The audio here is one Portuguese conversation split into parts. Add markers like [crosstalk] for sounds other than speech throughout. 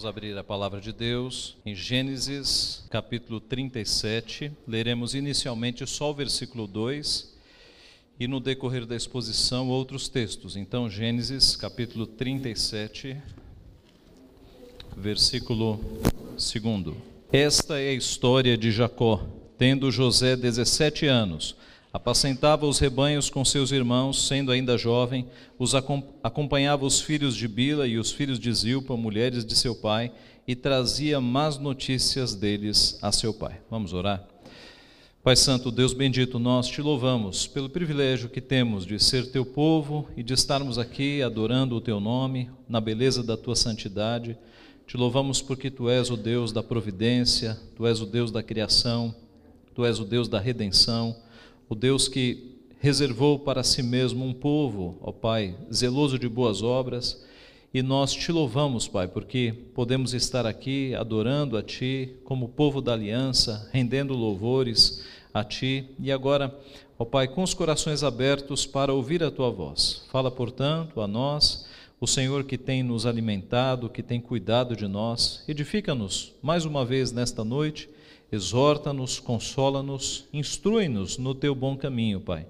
Vamos abrir a palavra de Deus em Gênesis, capítulo 37. Leremos inicialmente só o versículo 2 e no decorrer da exposição outros textos. Então, Gênesis, capítulo 37, versículo 2. Esta é a história de Jacó, tendo José 17 anos Apacentava os rebanhos com seus irmãos, sendo ainda jovem, os acompanhava os filhos de Bila e os filhos de Zilpa, mulheres de seu pai, e trazia más notícias deles a seu pai. Vamos orar? Pai Santo, Deus bendito, nós te louvamos pelo privilégio que temos de ser teu povo e de estarmos aqui adorando o teu nome, na beleza da tua santidade. Te louvamos porque tu és o Deus da providência, tu és o Deus da criação, tu és o Deus da redenção o Deus que reservou para si mesmo um povo, ó Pai, zeloso de boas obras, e nós te louvamos, Pai, porque podemos estar aqui adorando a Ti como povo da aliança, rendendo louvores a Ti, e agora, ó Pai, com os corações abertos para ouvir a Tua voz. Fala, portanto, a nós, o Senhor que tem nos alimentado, que tem cuidado de nós, edifica-nos mais uma vez nesta noite exorta-nos, consola-nos, instrui-nos no teu bom caminho, Pai.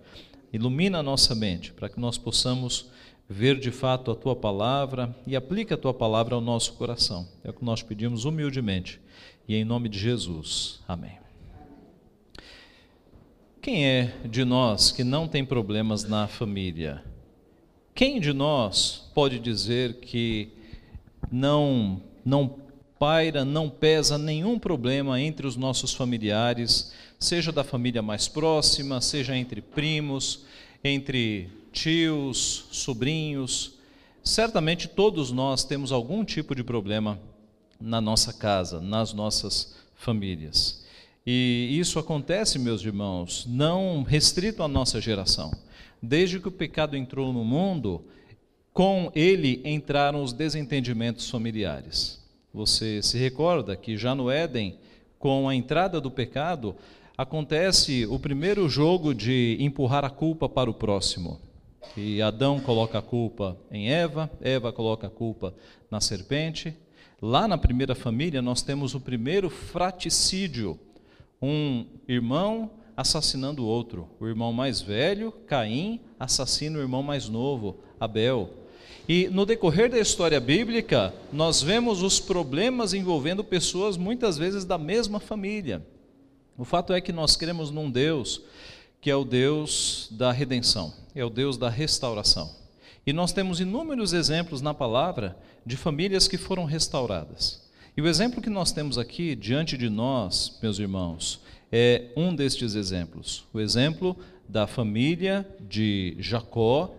Ilumina a nossa mente para que nós possamos ver de fato a tua palavra e aplica a tua palavra ao nosso coração. É o que nós pedimos humildemente e em nome de Jesus. Amém. Quem é de nós que não tem problemas na família? Quem de nós pode dizer que não não paira, não pesa nenhum problema entre os nossos familiares, seja da família mais próxima, seja entre primos, entre tios, sobrinhos. Certamente todos nós temos algum tipo de problema na nossa casa, nas nossas famílias. E isso acontece, meus irmãos, não restrito à nossa geração. Desde que o pecado entrou no mundo, com ele entraram os desentendimentos familiares. Você se recorda que já no Éden, com a entrada do pecado, acontece o primeiro jogo de empurrar a culpa para o próximo. E Adão coloca a culpa em Eva, Eva coloca a culpa na serpente. Lá na primeira família, nós temos o primeiro fraticídio: um irmão assassinando o outro. O irmão mais velho, Caim, assassina o irmão mais novo, Abel. E no decorrer da história bíblica, nós vemos os problemas envolvendo pessoas muitas vezes da mesma família. O fato é que nós cremos num Deus que é o Deus da redenção, é o Deus da restauração. E nós temos inúmeros exemplos na palavra de famílias que foram restauradas. E o exemplo que nós temos aqui diante de nós, meus irmãos, é um destes exemplos. O exemplo da família de Jacó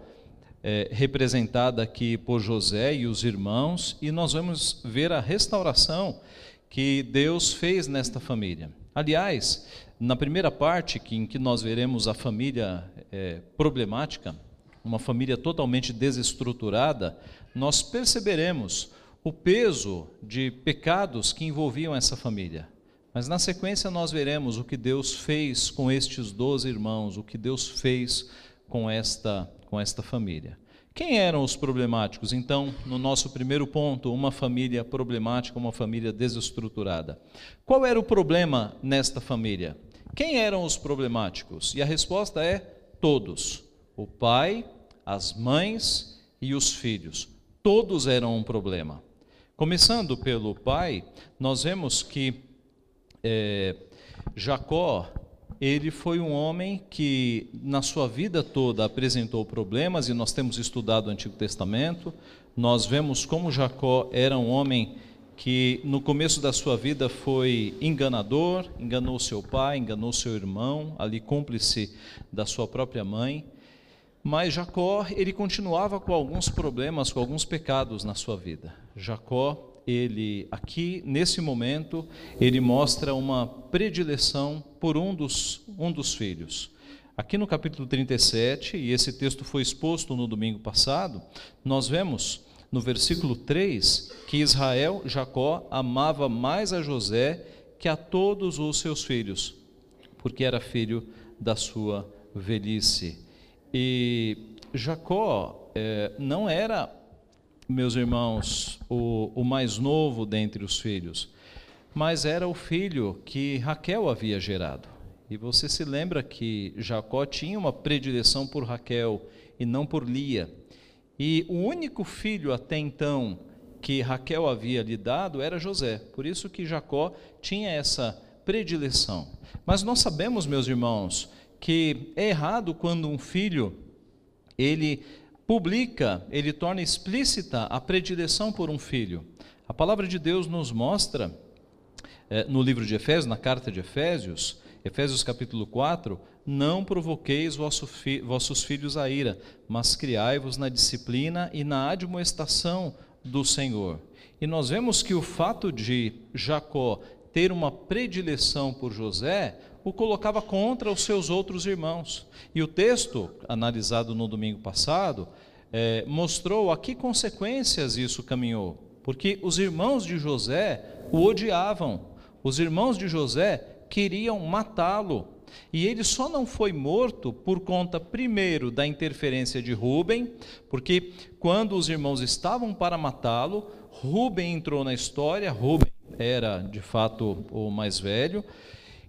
é, representada aqui por José e os irmãos, e nós vamos ver a restauração que Deus fez nesta família. Aliás, na primeira parte, em que nós veremos a família é, problemática, uma família totalmente desestruturada, nós perceberemos o peso de pecados que envolviam essa família. Mas na sequência nós veremos o que Deus fez com estes doze irmãos, o que Deus fez com esta com esta família. Quem eram os problemáticos? Então, no nosso primeiro ponto, uma família problemática, uma família desestruturada. Qual era o problema nesta família? Quem eram os problemáticos? E a resposta é todos: o pai, as mães e os filhos. Todos eram um problema. Começando pelo pai, nós vemos que é, Jacó ele foi um homem que, na sua vida toda, apresentou problemas, e nós temos estudado o Antigo Testamento. Nós vemos como Jacó era um homem que, no começo da sua vida, foi enganador, enganou seu pai, enganou seu irmão, ali cúmplice da sua própria mãe. Mas Jacó, ele continuava com alguns problemas, com alguns pecados na sua vida. Jacó ele aqui nesse momento ele mostra uma predileção por um dos um dos filhos. Aqui no capítulo 37, e esse texto foi exposto no domingo passado, nós vemos no versículo 3 que Israel, Jacó, amava mais a José que a todos os seus filhos, porque era filho da sua velhice. E Jacó é, não era meus irmãos, o, o mais novo dentre os filhos, mas era o filho que Raquel havia gerado. E você se lembra que Jacó tinha uma predileção por Raquel e não por Lia. E o único filho até então que Raquel havia lhe dado era José. Por isso que Jacó tinha essa predileção. Mas nós sabemos, meus irmãos, que é errado quando um filho ele publica, ele torna explícita a predileção por um filho. A palavra de Deus nos mostra é, no livro de Efésios, na carta de Efésios, Efésios capítulo 4, não provoqueis vosso fi, vossos filhos a ira, mas criai-vos na disciplina e na admoestação do Senhor. E nós vemos que o fato de Jacó ter uma predileção por José o colocava contra os seus outros irmãos. E o texto, analisado no domingo passado, é, mostrou a que consequências isso caminhou. Porque os irmãos de José o odiavam, os irmãos de José queriam matá-lo. E ele só não foi morto por conta, primeiro, da interferência de Rubem, porque quando os irmãos estavam para matá-lo, Rubem entrou na história, Rubem era de fato o mais velho,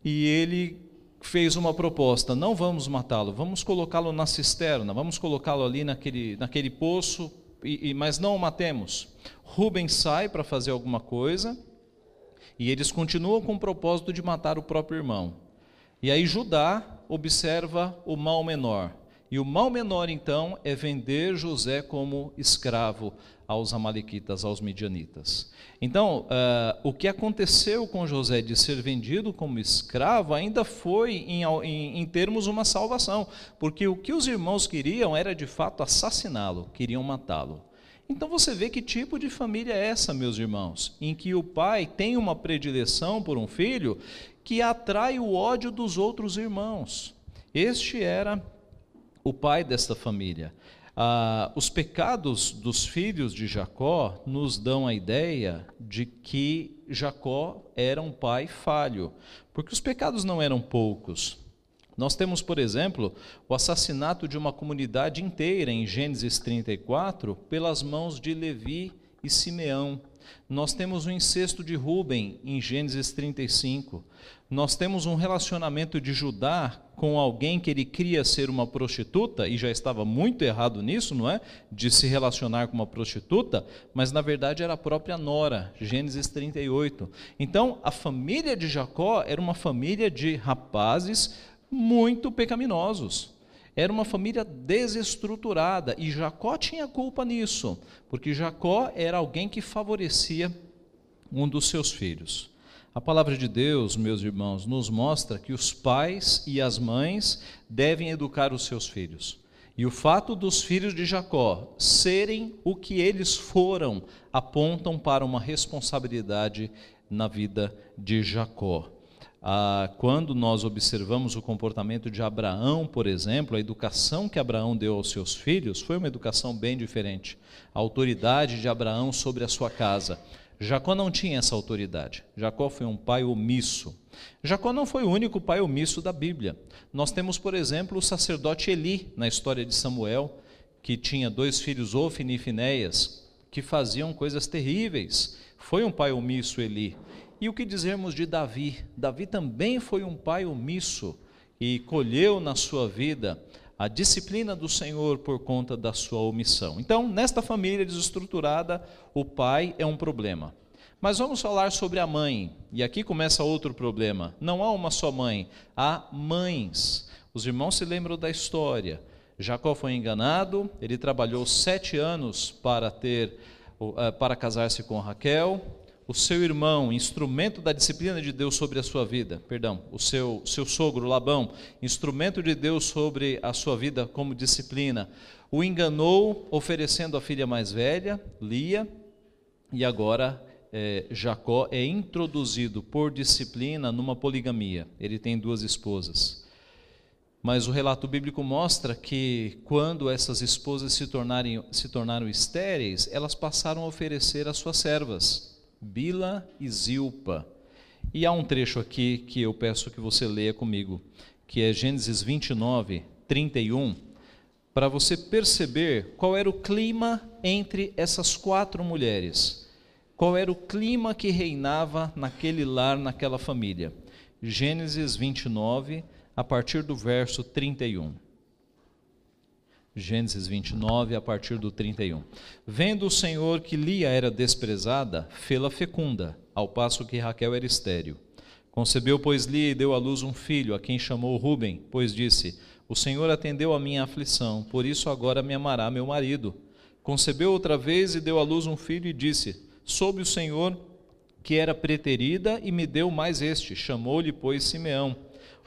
e ele fez uma proposta: não vamos matá-lo, vamos colocá-lo na cisterna, vamos colocá-lo ali naquele, naquele poço, e, e, mas não o matemos. Rubem sai para fazer alguma coisa, e eles continuam com o propósito de matar o próprio irmão. E aí Judá observa o mal menor. E o mal menor, então, é vender José como escravo aos Amalequitas, aos Midianitas. Então, uh, o que aconteceu com José de ser vendido como escravo ainda foi, em, em, em termos, uma salvação, porque o que os irmãos queriam era de fato assassiná-lo, queriam matá-lo. Então você vê que tipo de família é essa, meus irmãos, em que o pai tem uma predileção por um filho que atrai o ódio dos outros irmãos. Este era o pai desta família. Ah, os pecados dos filhos de Jacó nos dão a ideia de que Jacó era um pai falho, porque os pecados não eram poucos. Nós temos, por exemplo, o assassinato de uma comunidade inteira em Gênesis 34 pelas mãos de Levi e Simeão. Nós temos o incesto de Ruben em Gênesis 35. Nós temos um relacionamento de Judá com alguém que ele cria ser uma prostituta, e já estava muito errado nisso, não é? De se relacionar com uma prostituta, mas na verdade era a própria Nora, Gênesis 38. Então, a família de Jacó era uma família de rapazes muito pecaminosos. Era uma família desestruturada e Jacó tinha culpa nisso, porque Jacó era alguém que favorecia um dos seus filhos. A palavra de Deus, meus irmãos, nos mostra que os pais e as mães devem educar os seus filhos. E o fato dos filhos de Jacó serem o que eles foram apontam para uma responsabilidade na vida de Jacó. Ah, quando nós observamos o comportamento de Abraão, por exemplo, a educação que Abraão deu aos seus filhos foi uma educação bem diferente. A autoridade de Abraão sobre a sua casa. Jacó não tinha essa autoridade. Jacó foi um pai omisso. Jacó não foi o único pai omisso da Bíblia. Nós temos, por exemplo, o sacerdote Eli, na história de Samuel, que tinha dois filhos, Ofni e Finéias, que faziam coisas terríveis. Foi um pai omisso, Eli. E o que dizermos de Davi? Davi também foi um pai omisso e colheu na sua vida a disciplina do Senhor por conta da sua omissão. Então, nesta família desestruturada, o pai é um problema. Mas vamos falar sobre a mãe. E aqui começa outro problema. Não há uma só mãe, há mães. Os irmãos se lembram da história. Jacó foi enganado, ele trabalhou sete anos para ter, eh, para casar-se com Raquel, o seu irmão, instrumento da disciplina de Deus sobre a sua vida, perdão, o seu, seu sogro Labão, instrumento de Deus sobre a sua vida como disciplina, o enganou oferecendo a filha mais velha, Lia, e agora é, Jacó é introduzido por disciplina numa poligamia. Ele tem duas esposas. Mas o relato bíblico mostra que quando essas esposas se, tornarem, se tornaram estéreis, elas passaram a oferecer as suas servas Bila e Zilpa. E há um trecho aqui que eu peço que você leia comigo, que é Gênesis 29, 31. para você perceber qual era o clima entre essas quatro mulheres. Qual era o clima que reinava naquele lar, naquela família. Gênesis 29, a partir do verso 31. Gênesis 29, a partir do 31. Vendo o Senhor que Lia era desprezada, fê-la fecunda, ao passo que Raquel era estéril. Concebeu, pois, Lia e deu à luz um filho, a quem chamou Ruben, pois disse: O Senhor atendeu a minha aflição, por isso agora me amará meu marido. Concebeu outra vez e deu à luz um filho e disse: Soube o Senhor que era preterida e me deu mais este. Chamou-lhe, pois, Simeão.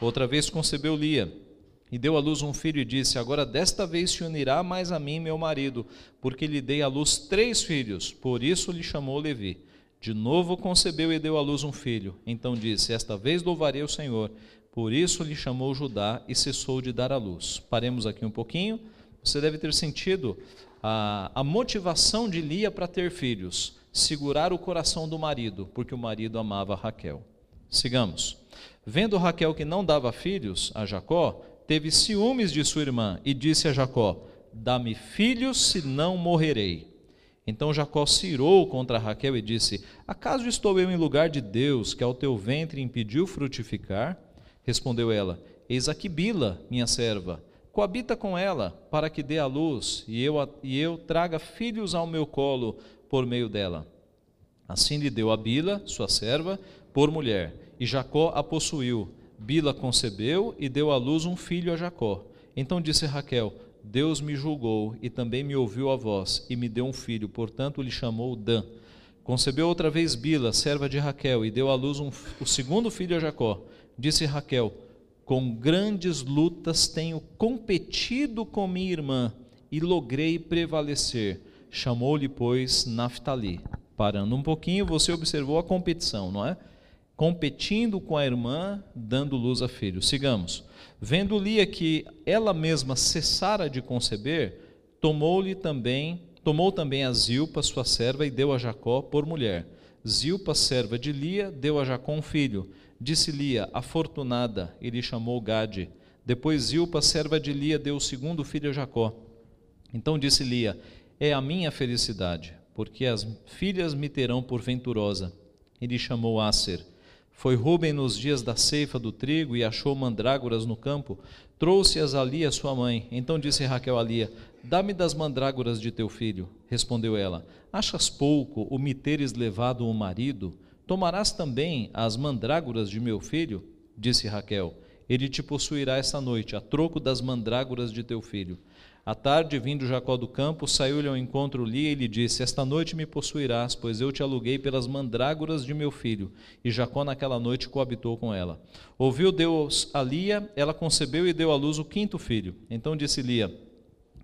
Outra vez concebeu Lia e deu à luz um filho e disse: Agora desta vez se unirá mais a mim meu marido, porque lhe dei à luz três filhos, por isso lhe chamou Levi. De novo concebeu e deu à luz um filho. Então disse: Esta vez louvarei o Senhor. Por isso lhe chamou Judá e cessou de dar à luz. Paremos aqui um pouquinho. Você deve ter sentido a, a motivação de Lia para ter filhos: segurar o coração do marido, porque o marido amava Raquel. Sigamos. Vendo Raquel que não dava filhos a Jacó, teve ciúmes de sua irmã e disse a Jacó: Dá-me filhos, senão morrerei. Então Jacó se irou contra Raquel e disse: Acaso estou eu em lugar de Deus, que ao teu ventre impediu frutificar? Respondeu ela: Eis aqui Bila, minha serva, coabita com ela, para que dê à luz, e eu, e eu traga filhos ao meu colo por meio dela. Assim lhe deu a Bila, sua serva, por mulher, e Jacó a possuiu. Bila concebeu e deu à luz um filho a Jacó. Então disse Raquel: Deus me julgou e também me ouviu a voz e me deu um filho, portanto lhe chamou Dan. Concebeu outra vez Bila, serva de Raquel, e deu à luz um, o segundo filho a Jacó. Disse Raquel: Com grandes lutas tenho competido com minha irmã e logrei prevalecer. Chamou-lhe, pois, Naphtali. Parando um pouquinho, você observou a competição, não é? Competindo com a irmã, dando luz a filho. Sigamos. Vendo Lia que ela mesma cessara de conceber, tomou-lhe também, tomou também a Zilpa, sua serva, e deu a Jacó por mulher. Zilpa, serva de Lia, deu a Jacó um filho. Disse Lia, afortunada, e lhe chamou Gade. Depois Zilpa, serva de Lia, deu o segundo filho a Jacó. Então disse Lia, é a minha felicidade, porque as filhas me terão por venturosa. E lhe chamou Aser. Foi Ruben nos dias da ceifa do trigo e achou mandrágoras no campo, trouxe-as a Lia, sua mãe. Então disse Raquel a Lia: Dá-me das mandrágoras de teu filho. Respondeu ela: Achas pouco o me teres levado o marido? Tomarás também as mandrágoras de meu filho? Disse Raquel: Ele te possuirá esta noite, a troco das mandrágoras de teu filho. À tarde, vindo Jacó do campo, saiu-lhe ao encontro Lia e lhe disse: Esta noite me possuirás, pois eu te aluguei pelas mandrágoras de meu filho. E Jacó naquela noite coabitou com ela. Ouviu Deus a Lia, ela concebeu e deu à luz o quinto filho. Então disse Lia: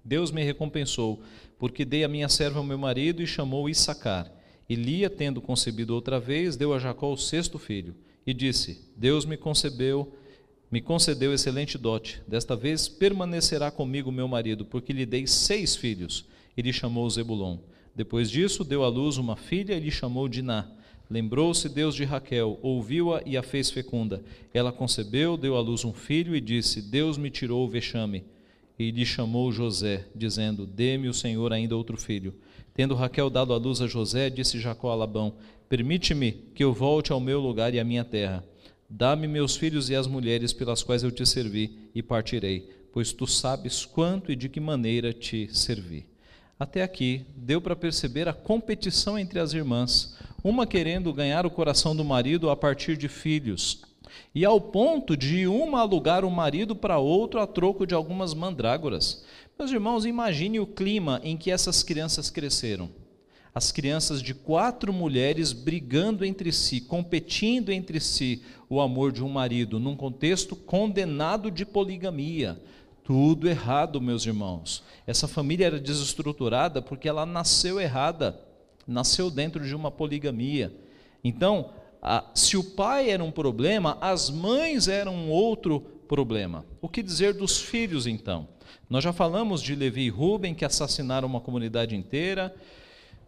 Deus me recompensou, porque dei a minha serva ao meu marido e chamou Issacar. E Lia, tendo concebido outra vez, deu a Jacó o sexto filho. E disse: Deus me concebeu me concedeu excelente dote. Desta vez permanecerá comigo meu marido, porque lhe dei seis filhos. E lhe chamou Zebulon. Depois disso, deu à luz uma filha e lhe chamou Diná. Lembrou-se Deus de Raquel, ouviu-a e a fez fecunda. Ela concebeu, deu à luz um filho e disse: Deus me tirou o vexame. E lhe chamou José, dizendo: Dê-me o Senhor ainda outro filho. Tendo Raquel dado à luz a José, disse Jacó a Labão: Permite-me que eu volte ao meu lugar e à minha terra. Dá-me meus filhos e as mulheres pelas quais eu te servi, e partirei, pois tu sabes quanto e de que maneira te servi. Até aqui, deu para perceber a competição entre as irmãs, uma querendo ganhar o coração do marido a partir de filhos, e ao ponto de uma alugar o marido para outro a troco de algumas mandrágoras. Meus irmãos, imagine o clima em que essas crianças cresceram as crianças de quatro mulheres brigando entre si, competindo entre si o amor de um marido, num contexto condenado de poligamia. Tudo errado, meus irmãos. Essa família era desestruturada porque ela nasceu errada, nasceu dentro de uma poligamia. Então, a, se o pai era um problema, as mães eram um outro problema. O que dizer dos filhos, então? Nós já falamos de Levi e Ruben, que assassinaram uma comunidade inteira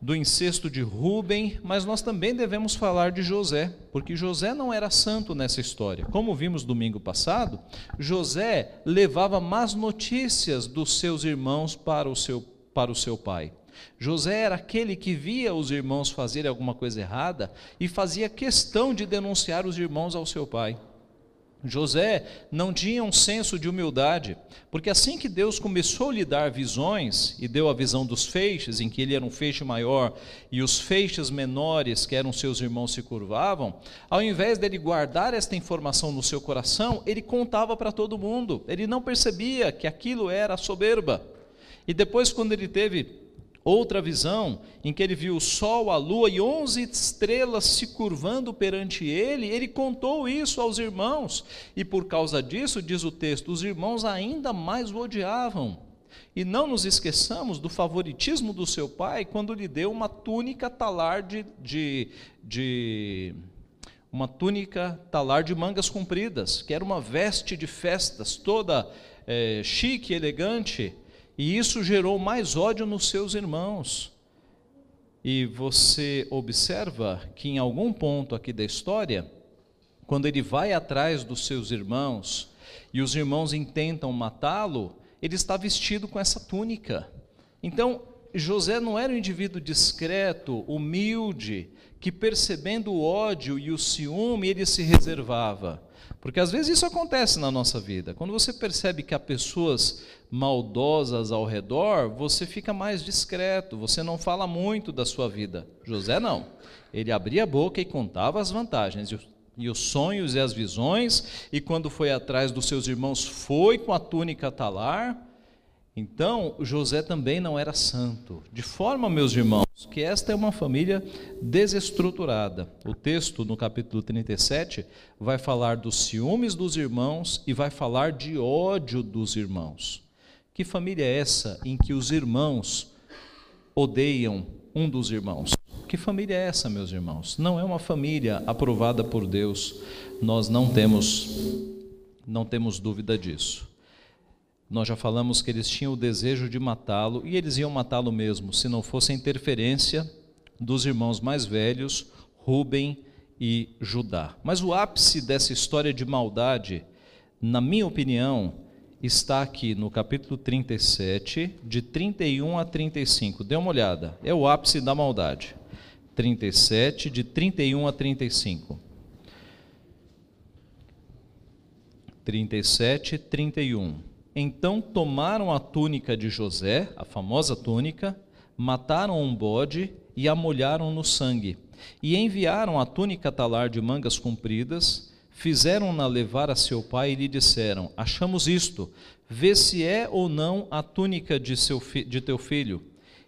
do incesto de Ruben, mas nós também devemos falar de José, porque José não era santo nessa história. Como vimos domingo passado, José levava más notícias dos seus irmãos para o seu, para o seu pai. José era aquele que via os irmãos fazerem alguma coisa errada e fazia questão de denunciar os irmãos ao seu pai. José não tinha um senso de humildade, porque assim que Deus começou a lhe dar visões e deu a visão dos feixes, em que ele era um feixe maior e os feixes menores, que eram seus irmãos, se curvavam, ao invés dele guardar esta informação no seu coração, ele contava para todo mundo. Ele não percebia que aquilo era soberba. E depois, quando ele teve Outra visão, em que ele viu o sol, a lua e onze estrelas se curvando perante ele, ele contou isso aos irmãos, e por causa disso, diz o texto, os irmãos ainda mais o odiavam. E não nos esqueçamos do favoritismo do seu pai quando lhe deu uma túnica talar de, de, de uma túnica talar de mangas compridas, que era uma veste de festas, toda é, chique, elegante, e isso gerou mais ódio nos seus irmãos. E você observa que em algum ponto aqui da história, quando ele vai atrás dos seus irmãos e os irmãos intentam matá-lo, ele está vestido com essa túnica. Então, José não era um indivíduo discreto, humilde, que percebendo o ódio e o ciúme, ele se reservava. Porque às vezes isso acontece na nossa vida. Quando você percebe que há pessoas maldosas ao redor, você fica mais discreto, você não fala muito da sua vida. José não. Ele abria a boca e contava as vantagens e os sonhos e as visões, e quando foi atrás dos seus irmãos, foi com a túnica talar então, José também não era santo. De forma, meus irmãos, que esta é uma família desestruturada. O texto, no capítulo 37, vai falar dos ciúmes dos irmãos e vai falar de ódio dos irmãos. Que família é essa em que os irmãos odeiam um dos irmãos? Que família é essa, meus irmãos? Não é uma família aprovada por Deus. Nós não temos não temos dúvida disso. Nós já falamos que eles tinham o desejo de matá-lo e eles iam matá-lo mesmo, se não fosse a interferência dos irmãos mais velhos, Ruben e Judá. Mas o ápice dessa história de maldade, na minha opinião, está aqui no capítulo 37, de 31 a 35. Dê uma olhada, é o ápice da maldade. 37, de 31 a 35. 37, 31. Então tomaram a túnica de José, a famosa túnica, mataram um bode e a molharam no sangue. E enviaram a túnica talar de mangas compridas, fizeram-na levar a seu pai e lhe disseram: Achamos isto, vê se é ou não a túnica de, seu de teu filho.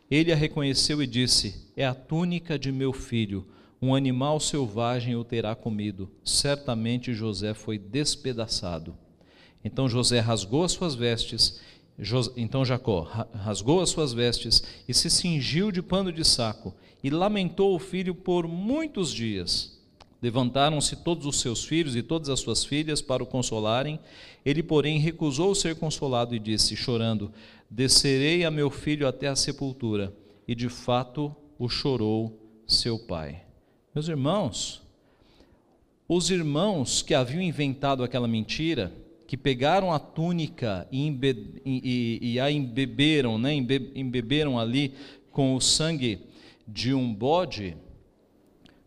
Ele a reconheceu e disse: É a túnica de meu filho. Um animal selvagem o terá comido. Certamente José foi despedaçado. Então José rasgou as suas vestes, então Jacó rasgou as suas vestes e se cingiu de pano de saco e lamentou o filho por muitos dias. Levantaram-se todos os seus filhos e todas as suas filhas para o consolarem. Ele, porém, recusou ser consolado e disse, chorando: Descerei a meu filho até a sepultura. E de fato o chorou seu pai. Meus irmãos, os irmãos que haviam inventado aquela mentira, que pegaram a túnica e, embe, e, e a embeberam, né, embe, embeberam ali com o sangue de um bode,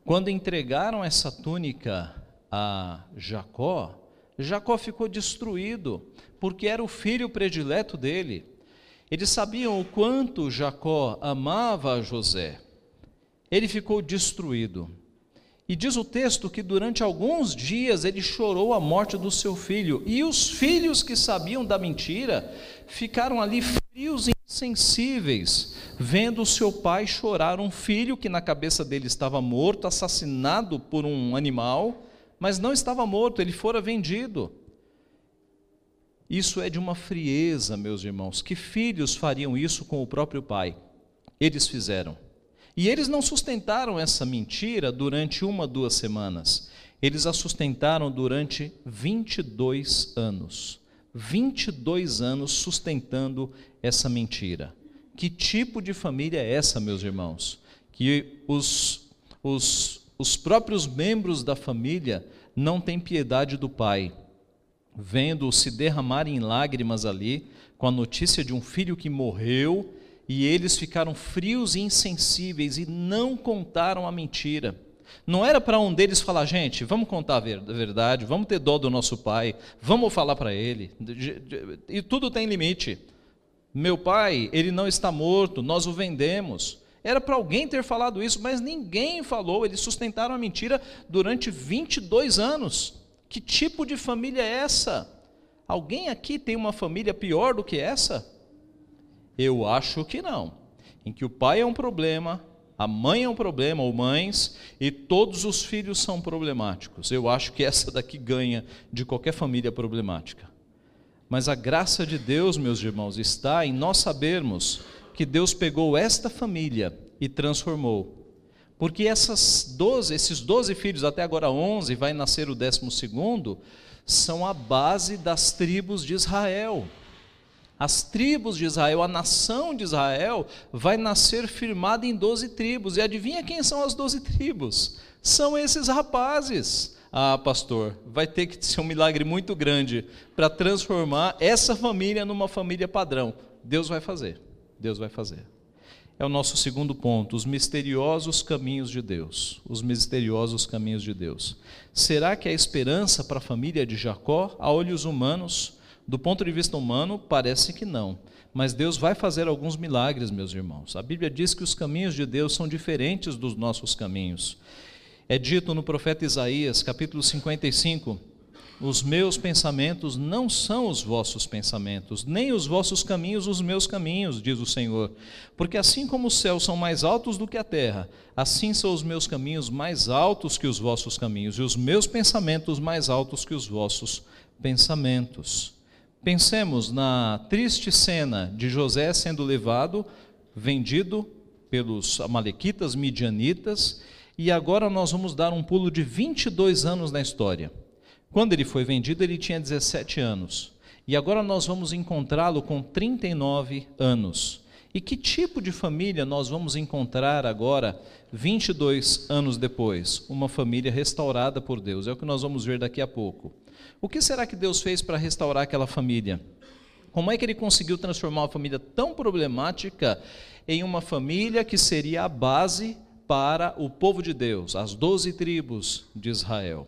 quando entregaram essa túnica a Jacó, Jacó ficou destruído, porque era o filho predileto dele. Eles sabiam o quanto Jacó amava José. Ele ficou destruído. E diz o texto que durante alguns dias ele chorou a morte do seu filho. E os filhos que sabiam da mentira ficaram ali frios e insensíveis, vendo o seu pai chorar um filho que na cabeça dele estava morto, assassinado por um animal, mas não estava morto, ele fora vendido. Isso é de uma frieza, meus irmãos. Que filhos fariam isso com o próprio pai? Eles fizeram. E eles não sustentaram essa mentira durante uma, duas semanas. Eles a sustentaram durante 22 anos. 22 anos sustentando essa mentira. Que tipo de família é essa, meus irmãos? que os, os, os próprios membros da família não têm piedade do pai, vendo-o se derramar em lágrimas ali, com a notícia de um filho que morreu, e eles ficaram frios e insensíveis e não contaram a mentira. Não era para um deles falar, gente, vamos contar a verdade, vamos ter dó do nosso pai, vamos falar para ele. E tudo tem limite. Meu pai, ele não está morto, nós o vendemos. Era para alguém ter falado isso, mas ninguém falou. Eles sustentaram a mentira durante 22 anos. Que tipo de família é essa? Alguém aqui tem uma família pior do que essa? Eu acho que não. Em que o pai é um problema, a mãe é um problema, ou mães, e todos os filhos são problemáticos. Eu acho que essa daqui ganha de qualquer família problemática. Mas a graça de Deus, meus irmãos, está em nós sabermos que Deus pegou esta família e transformou. Porque essas 12, esses 12 filhos, até agora 11, vai nascer o décimo segundo, são a base das tribos de Israel. As tribos de Israel, a nação de Israel, vai nascer firmada em doze tribos. E adivinha quem são as doze tribos? São esses rapazes. Ah, pastor, vai ter que ser um milagre muito grande para transformar essa família numa família padrão. Deus vai fazer. Deus vai fazer. É o nosso segundo ponto, os misteriosos caminhos de Deus. Os misteriosos caminhos de Deus. Será que a esperança para a família de Jacó, a olhos humanos, do ponto de vista humano, parece que não. Mas Deus vai fazer alguns milagres, meus irmãos. A Bíblia diz que os caminhos de Deus são diferentes dos nossos caminhos. É dito no profeta Isaías, capítulo 55, os meus pensamentos não são os vossos pensamentos, nem os vossos caminhos os meus caminhos, diz o Senhor. Porque assim como os céus são mais altos do que a terra, assim são os meus caminhos mais altos que os vossos caminhos, e os meus pensamentos mais altos que os vossos pensamentos. Pensemos na triste cena de José sendo levado, vendido pelos amalequitas, midianitas, e agora nós vamos dar um pulo de 22 anos na história. Quando ele foi vendido, ele tinha 17 anos. E agora nós vamos encontrá-lo com 39 anos. E que tipo de família nós vamos encontrar agora, 22 anos depois? Uma família restaurada por Deus. É o que nós vamos ver daqui a pouco. O que será que Deus fez para restaurar aquela família? Como é que ele conseguiu transformar uma família tão problemática em uma família que seria a base para o povo de Deus, as doze tribos de Israel?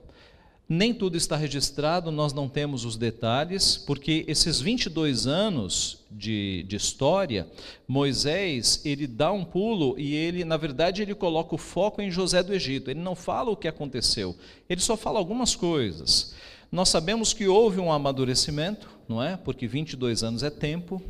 Nem tudo está registrado, nós não temos os detalhes, porque esses 22 anos de, de história, Moisés, ele dá um pulo e ele, na verdade, ele coloca o foco em José do Egito. Ele não fala o que aconteceu, ele só fala algumas coisas. Nós sabemos que houve um amadurecimento, não é? Porque 22 anos é tempo,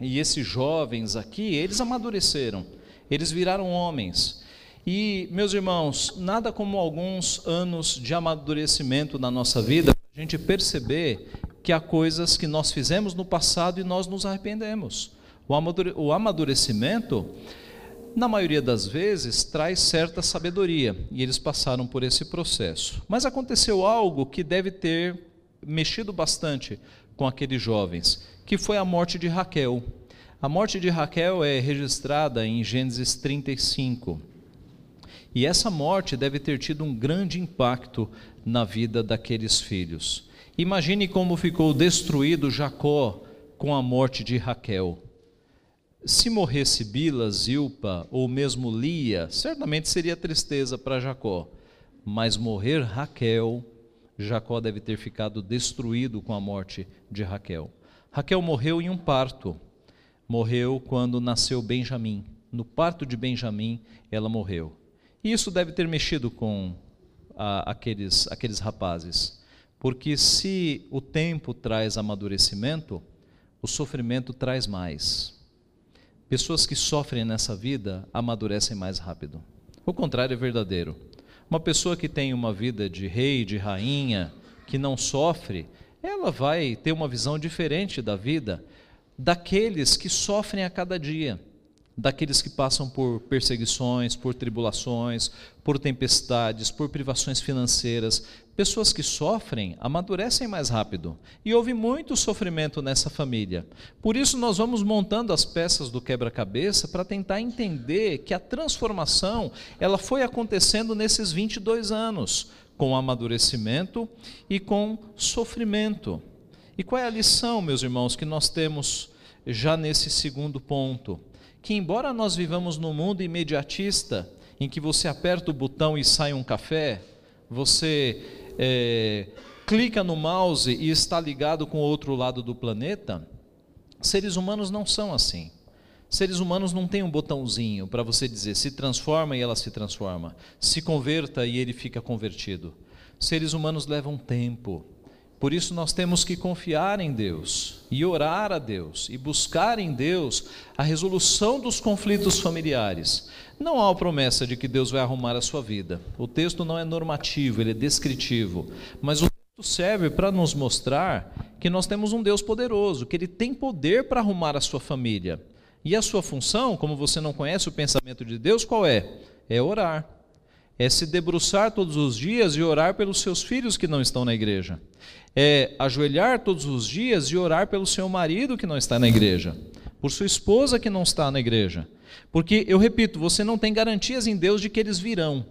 e esses jovens aqui, eles amadureceram, eles viraram homens. E, meus irmãos, nada como alguns anos de amadurecimento na nossa vida, a gente perceber que há coisas que nós fizemos no passado e nós nos arrependemos. O amadurecimento na maioria das vezes, traz certa sabedoria, e eles passaram por esse processo. Mas aconteceu algo que deve ter mexido bastante com aqueles jovens, que foi a morte de Raquel. A morte de Raquel é registrada em Gênesis 35. E essa morte deve ter tido um grande impacto na vida daqueles filhos. Imagine como ficou destruído Jacó com a morte de Raquel. Se morresse Bila, Zilpa ou mesmo Lia, certamente seria tristeza para Jacó. Mas morrer Raquel, Jacó deve ter ficado destruído com a morte de Raquel. Raquel morreu em um parto. Morreu quando nasceu Benjamim. No parto de Benjamim, ela morreu. E isso deve ter mexido com a, aqueles, aqueles rapazes. Porque se o tempo traz amadurecimento, o sofrimento traz mais. Pessoas que sofrem nessa vida amadurecem mais rápido. O contrário é verdadeiro. Uma pessoa que tem uma vida de rei, de rainha, que não sofre, ela vai ter uma visão diferente da vida daqueles que sofrem a cada dia. Daqueles que passam por perseguições, por tribulações, por tempestades, por privações financeiras. Pessoas que sofrem amadurecem mais rápido. E houve muito sofrimento nessa família. Por isso, nós vamos montando as peças do quebra-cabeça para tentar entender que a transformação ela foi acontecendo nesses 22 anos, com amadurecimento e com sofrimento. E qual é a lição, meus irmãos, que nós temos já nesse segundo ponto? Que, embora nós vivamos num mundo imediatista, em que você aperta o botão e sai um café, você é, clica no mouse e está ligado com o outro lado do planeta, seres humanos não são assim. Seres humanos não têm um botãozinho para você dizer se transforma e ela se transforma, se converta e ele fica convertido. Seres humanos levam tempo, por isso nós temos que confiar em Deus e orar a Deus e buscar em Deus a resolução dos conflitos familiares. Não há a promessa de que Deus vai arrumar a sua vida. O texto não é normativo, ele é descritivo, mas o texto serve para nos mostrar que nós temos um Deus poderoso, que ele tem poder para arrumar a sua família. E a sua função, como você não conhece o pensamento de Deus, qual é? É orar é se debruçar todos os dias e orar pelos seus filhos que não estão na igreja. É ajoelhar todos os dias e orar pelo seu marido que não está na igreja, por sua esposa que não está na igreja. Porque, eu repito, você não tem garantias em Deus de que eles virão,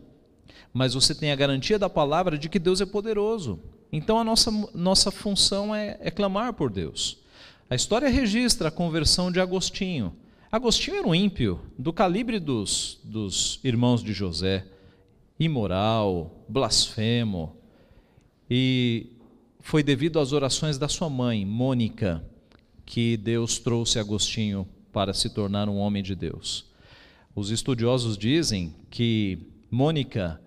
mas você tem a garantia da palavra de que Deus é poderoso. Então, a nossa, nossa função é, é clamar por Deus. A história registra a conversão de Agostinho. Agostinho era um ímpio, do calibre dos, dos irmãos de José imoral, blasfemo. E foi devido às orações da sua mãe, Mônica, que Deus trouxe Agostinho para se tornar um homem de Deus. Os estudiosos dizem que Mônica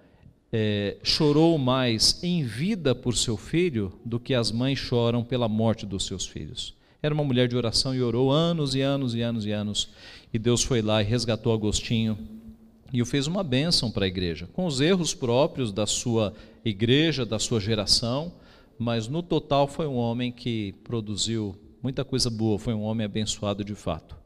é, chorou mais em vida por seu filho do que as mães choram pela morte dos seus filhos. Era uma mulher de oração e orou anos e anos e anos e anos. E Deus foi lá e resgatou Agostinho e o fez uma bênção para a igreja, com os erros próprios da sua igreja, da sua geração, mas no total foi um homem que produziu muita coisa boa, foi um homem abençoado de fato.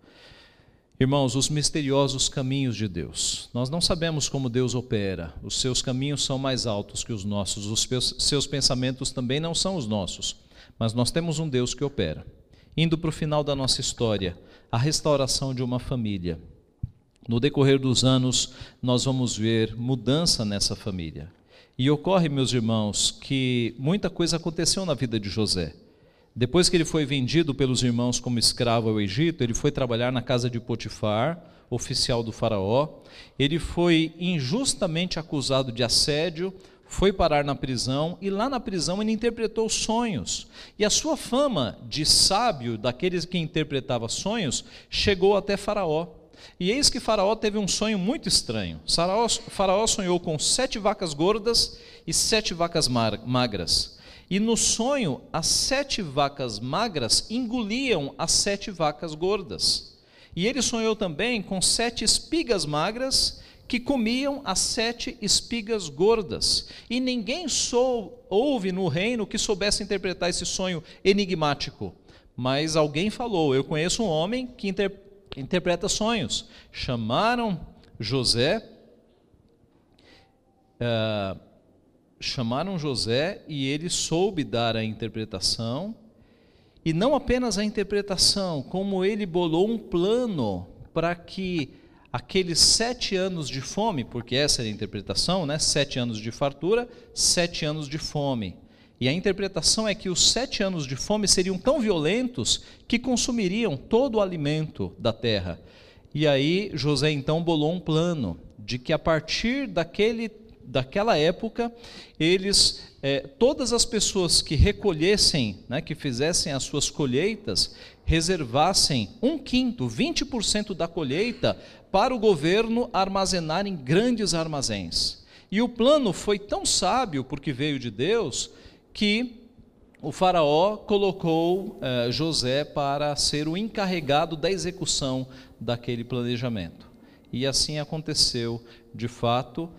Irmãos, os misteriosos caminhos de Deus. Nós não sabemos como Deus opera, os seus caminhos são mais altos que os nossos, os seus pensamentos também não são os nossos, mas nós temos um Deus que opera. Indo para o final da nossa história, a restauração de uma família. No decorrer dos anos, nós vamos ver mudança nessa família. E ocorre, meus irmãos, que muita coisa aconteceu na vida de José. Depois que ele foi vendido pelos irmãos como escravo ao Egito, ele foi trabalhar na casa de Potifar, oficial do Faraó. Ele foi injustamente acusado de assédio, foi parar na prisão e lá na prisão ele interpretou sonhos. E a sua fama de sábio, daqueles que interpretava sonhos, chegou até Faraó. E eis que Faraó teve um sonho muito estranho. Faraó, Faraó sonhou com sete vacas gordas e sete vacas magras. E no sonho, as sete vacas magras engoliam as sete vacas gordas. E ele sonhou também com sete espigas magras que comiam as sete espigas gordas. E ninguém sou, houve no reino que soubesse interpretar esse sonho enigmático. Mas alguém falou: Eu conheço um homem que interpreta interpreta sonhos. Chamaram José, uh, chamaram José e ele soube dar a interpretação, e não apenas a interpretação, como ele bolou um plano para que aqueles sete anos de fome, porque essa é a interpretação, né? sete anos de fartura, sete anos de fome. E a interpretação é que os sete anos de fome seriam tão violentos que consumiriam todo o alimento da terra. E aí José então bolou um plano de que a partir daquele, daquela época, eles, é, todas as pessoas que recolhessem, né, que fizessem as suas colheitas, reservassem um quinto, 20% da colheita, para o governo armazenar em grandes armazéns. E o plano foi tão sábio, porque veio de Deus, que o Faraó colocou eh, José para ser o encarregado da execução daquele planejamento. E assim aconteceu, de fato,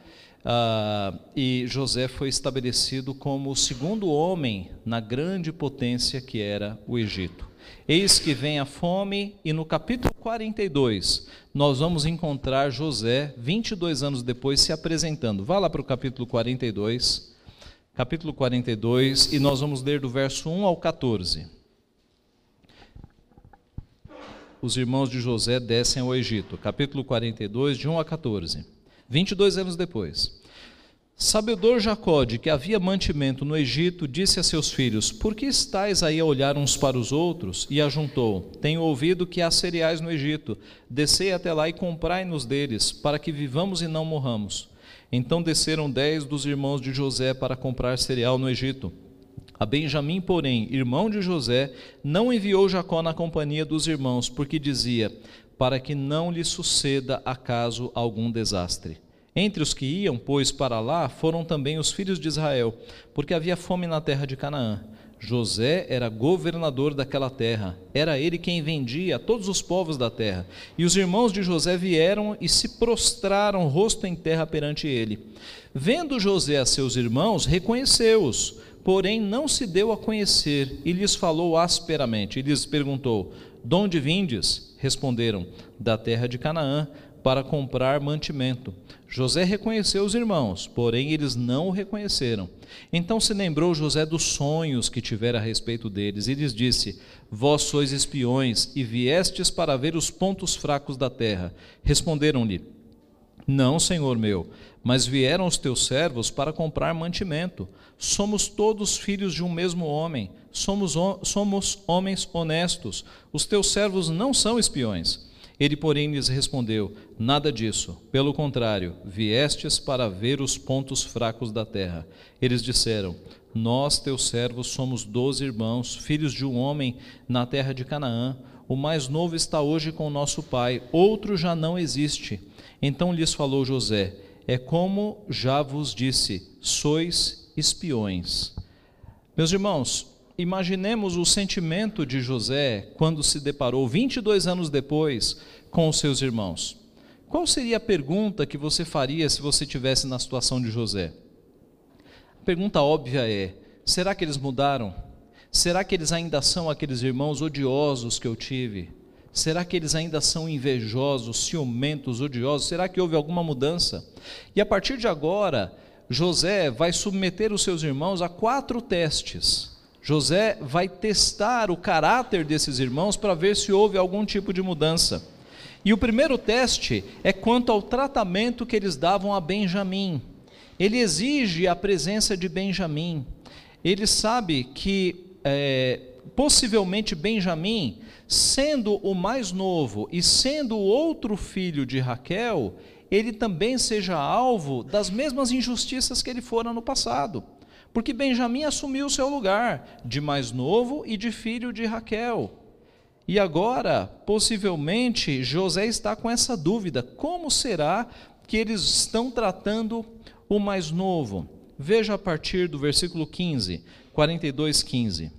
uh, e José foi estabelecido como o segundo homem na grande potência que era o Egito. Eis que vem a fome, e no capítulo 42, nós vamos encontrar José, 22 anos depois, se apresentando. Vá lá para o capítulo 42, capítulo 42, e nós vamos ler do verso 1 ao 14. Os irmãos de José descem ao Egito, capítulo 42, de 1 a 14. 22 anos depois. Sabedor Jacó de que havia mantimento no Egito, disse a seus filhos: Por que estáis aí a olhar uns para os outros? E ajuntou: Tenho ouvido que há cereais no Egito. Descei até lá e comprai-nos deles, para que vivamos e não morramos. Então desceram dez dos irmãos de José para comprar cereal no Egito. A Benjamim, porém, irmão de José, não enviou Jacó na companhia dos irmãos, porque dizia: Para que não lhe suceda acaso algum desastre. Entre os que iam, pois, para lá, foram também os filhos de Israel, porque havia fome na terra de Canaã. José era governador daquela terra, era ele quem vendia a todos os povos da terra. E os irmãos de José vieram e se prostraram rosto em terra perante ele. Vendo José a seus irmãos, reconheceu-os, porém não se deu a conhecer e lhes falou asperamente. E lhes perguntou: De onde vindes? Responderam: Da terra de Canaã para comprar mantimento. José reconheceu os irmãos, porém eles não o reconheceram. Então se lembrou José dos sonhos que tivera a respeito deles e lhes disse: Vós sois espiões e viestes para ver os pontos fracos da terra. Responderam-lhe: Não, senhor meu, mas vieram os teus servos para comprar mantimento. Somos todos filhos de um mesmo homem, somos, somos homens honestos. Os teus servos não são espiões. Ele, porém, lhes respondeu: Nada disso. Pelo contrário, viestes para ver os pontos fracos da terra. Eles disseram: Nós, teus servos, somos doze irmãos, filhos de um homem na terra de Canaã. O mais novo está hoje com nosso pai, outro já não existe. Então lhes falou José: É como já vos disse, sois espiões. Meus irmãos, imaginemos o sentimento de José quando se deparou 22 anos depois com os seus irmãos. Qual seria a pergunta que você faria se você tivesse na situação de José? A pergunta óbvia é: será que eles mudaram? Será que eles ainda são aqueles irmãos odiosos que eu tive? Será que eles ainda são invejosos, ciumentos, odiosos? Será que houve alguma mudança? E a partir de agora, José vai submeter os seus irmãos a quatro testes José vai testar o caráter desses irmãos para ver se houve algum tipo de mudança. E o primeiro teste é quanto ao tratamento que eles davam a Benjamim. Ele exige a presença de Benjamim. Ele sabe que é, possivelmente Benjamim, sendo o mais novo e sendo o outro filho de Raquel, ele também seja alvo das mesmas injustiças que ele fora no passado porque Benjamim assumiu o seu lugar de mais novo e de filho de Raquel. E agora, possivelmente, José está com essa dúvida: como será que eles estão tratando o mais novo? Veja a partir do versículo 15, 42, 15.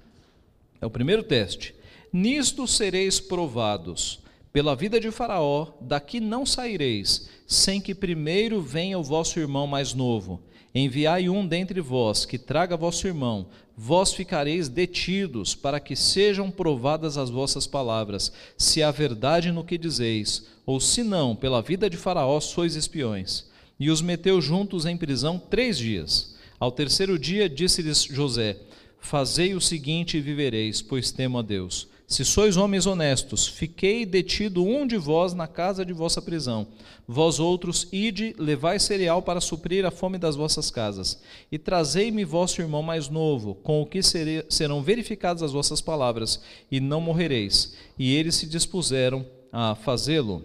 É o primeiro teste. Nisto sereis provados. Pela vida de Faraó, daqui não saireis, sem que primeiro venha o vosso irmão mais novo Enviai um dentre vós que traga vosso irmão, vós ficareis detidos, para que sejam provadas as vossas palavras, se há verdade no que dizeis, ou se não, pela vida de Faraó sois espiões. E os meteu juntos em prisão três dias. Ao terceiro dia disse-lhes José: Fazei o seguinte e vivereis, pois temo a Deus. Se sois homens honestos, fiquei detido um de vós na casa de vossa prisão. Vós outros, ide, levai cereal para suprir a fome das vossas casas. E trazei-me vosso irmão mais novo, com o que serão verificadas as vossas palavras, e não morrereis. E eles se dispuseram a fazê-lo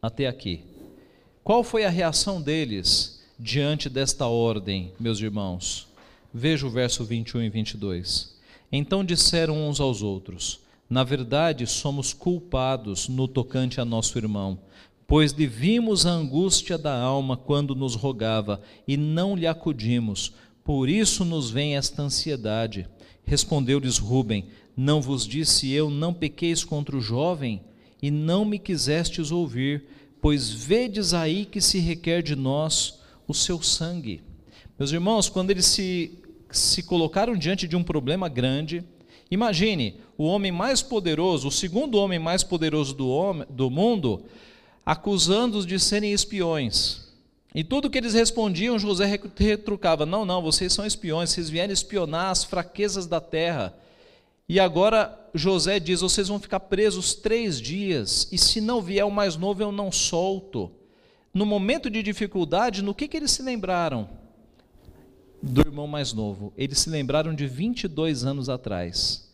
até aqui. Qual foi a reação deles diante desta ordem, meus irmãos? Veja o verso 21 e 22. Então disseram uns aos outros: Na verdade, somos culpados no tocante a nosso irmão, pois lhe vimos a angústia da alma quando nos rogava e não lhe acudimos. Por isso nos vem esta ansiedade. Respondeu-lhes Rubem: Não vos disse eu, não pequeis contra o jovem? E não me quisestes ouvir, pois vedes aí que se requer de nós o seu sangue. Meus irmãos, quando eles se se colocaram diante de um problema grande Imagine o homem mais poderoso, o segundo homem mais poderoso do, homem, do mundo, acusando-os de serem espiões. E tudo que eles respondiam, José retrucava: Não, não, vocês são espiões, vocês vieram espionar as fraquezas da terra. E agora José diz: Vocês vão ficar presos três dias, e se não vier o mais novo, eu não solto. No momento de dificuldade, no que, que eles se lembraram? Do irmão mais novo. Eles se lembraram de 22 anos atrás.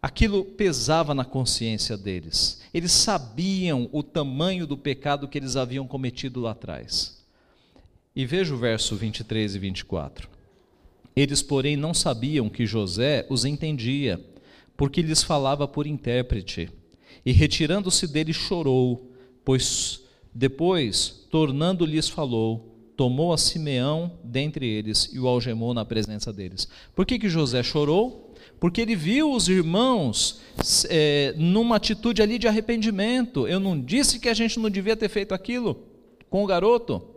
Aquilo pesava na consciência deles. Eles sabiam o tamanho do pecado que eles haviam cometido lá atrás. E veja o verso 23 e 24. Eles, porém, não sabiam que José os entendia porque lhes falava por intérprete. E retirando-se dele, chorou, pois depois, tornando-lhes, falou, tomou a Simeão dentre eles e o algemou na presença deles. Por que, que José chorou? Porque ele viu os irmãos é, numa atitude ali de arrependimento. Eu não disse que a gente não devia ter feito aquilo com o garoto.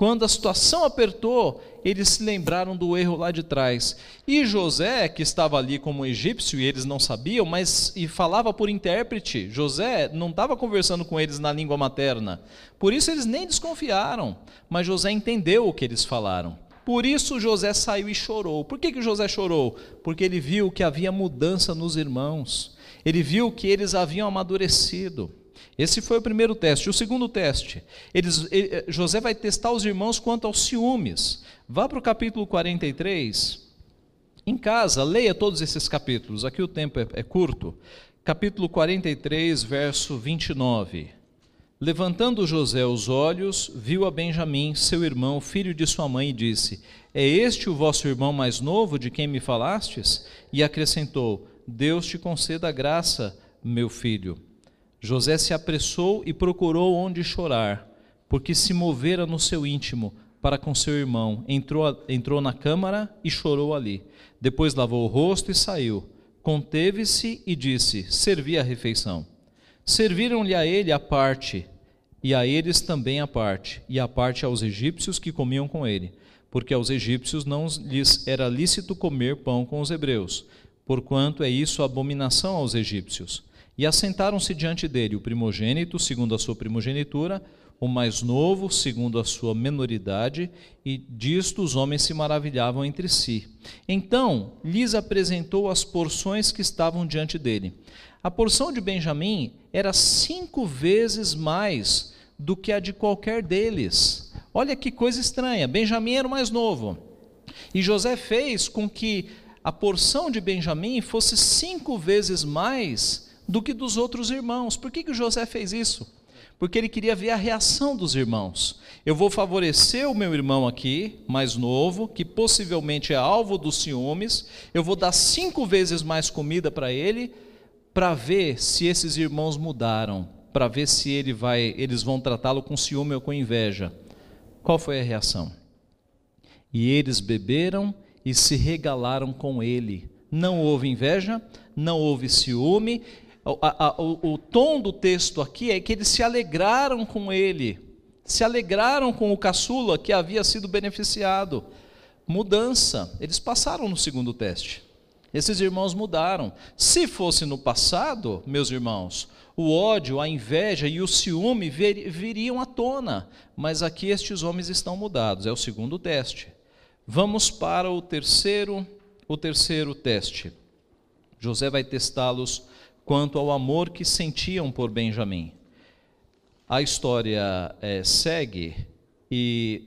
Quando a situação apertou, eles se lembraram do erro lá de trás. E José, que estava ali como egípcio e eles não sabiam, mas e falava por intérprete. José não estava conversando com eles na língua materna. Por isso eles nem desconfiaram, mas José entendeu o que eles falaram. Por isso José saiu e chorou. Por que, que José chorou? Porque ele viu que havia mudança nos irmãos. Ele viu que eles haviam amadurecido. Esse foi o primeiro teste. O segundo teste, eles, ele, eh, José vai testar os irmãos quanto aos ciúmes. Vá para o capítulo 43. Em casa, leia todos esses capítulos. Aqui o tempo é, é curto. Capítulo 43, verso 29. Levantando José os olhos, viu a Benjamim, seu irmão, filho de sua mãe, e disse: É este o vosso irmão mais novo de quem me falastes? E acrescentou: Deus te conceda graça, meu filho. José se apressou e procurou onde chorar, porque se movera no seu íntimo para com seu irmão. Entrou, entrou na câmara e chorou ali. Depois lavou o rosto e saiu. Conteve-se e disse: Servi a refeição. Serviram-lhe a ele a parte, e a eles também a parte, e a parte aos egípcios que comiam com ele, porque aos egípcios não lhes era lícito comer pão com os hebreus, porquanto é isso abominação aos egípcios. E assentaram-se diante dele o primogênito, segundo a sua primogenitura, o mais novo, segundo a sua menoridade, e disto os homens se maravilhavam entre si. Então lhes apresentou as porções que estavam diante dele. A porção de Benjamim era cinco vezes mais do que a de qualquer deles. Olha que coisa estranha. Benjamim era o mais novo. E José fez com que a porção de Benjamim fosse cinco vezes mais do que dos outros irmãos. Por que, que José fez isso? Porque ele queria ver a reação dos irmãos. Eu vou favorecer o meu irmão aqui, mais novo, que possivelmente é alvo dos ciúmes. Eu vou dar cinco vezes mais comida para ele, para ver se esses irmãos mudaram, para ver se ele vai, eles vão tratá-lo com ciúme ou com inveja. Qual foi a reação? E eles beberam e se regalaram com ele. Não houve inveja, não houve ciúme, a, a, o, o tom do texto aqui é que eles se alegraram com ele, se alegraram com o caçula que havia sido beneficiado. Mudança, eles passaram no segundo teste. Esses irmãos mudaram. Se fosse no passado, meus irmãos, o ódio, a inveja e o ciúme viriam à tona, mas aqui estes homens estão mudados. É o segundo teste. Vamos para o terceiro, o terceiro teste. José vai testá-los quanto ao amor que sentiam por Benjamim. A história é, segue e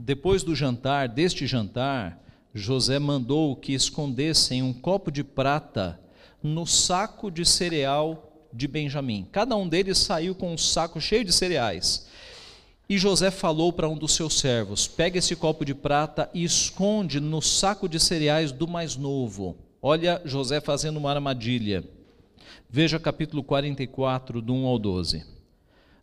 depois do jantar, deste jantar, José mandou que escondessem um copo de prata no saco de cereal de Benjamim. Cada um deles saiu com um saco cheio de cereais. E José falou para um dos seus servos: Pega esse copo de prata e esconde no saco de cereais do mais novo. Olha José fazendo uma armadilha. Veja capítulo 44, do 1 ao 12.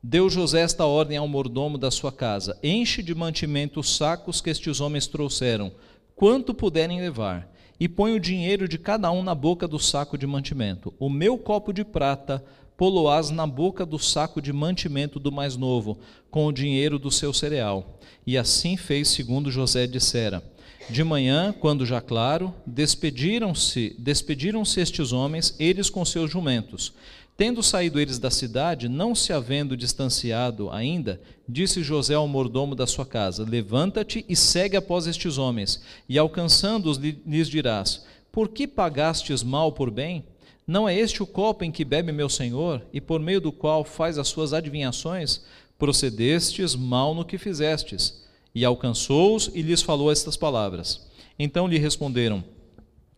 Deu José esta ordem ao mordomo da sua casa: Enche de mantimento os sacos que estes homens trouxeram, quanto puderem levar, e põe o dinheiro de cada um na boca do saco de mantimento. O meu copo de prata poloás na boca do saco de mantimento do mais novo, com o dinheiro do seu cereal. E assim fez segundo José dissera. De manhã, quando já claro, despediram-se, despediram-se estes homens, eles com seus jumentos. Tendo saído eles da cidade, não se havendo distanciado ainda, disse José ao mordomo da sua casa: Levanta-te e segue após estes homens, e alcançando-os lhes dirás: Por que pagastes mal por bem? Não é este o copo em que bebe meu senhor, e por meio do qual faz as suas adivinhações? Procedestes mal no que fizestes. E alcançou-os e lhes falou estas palavras. Então lhe responderam: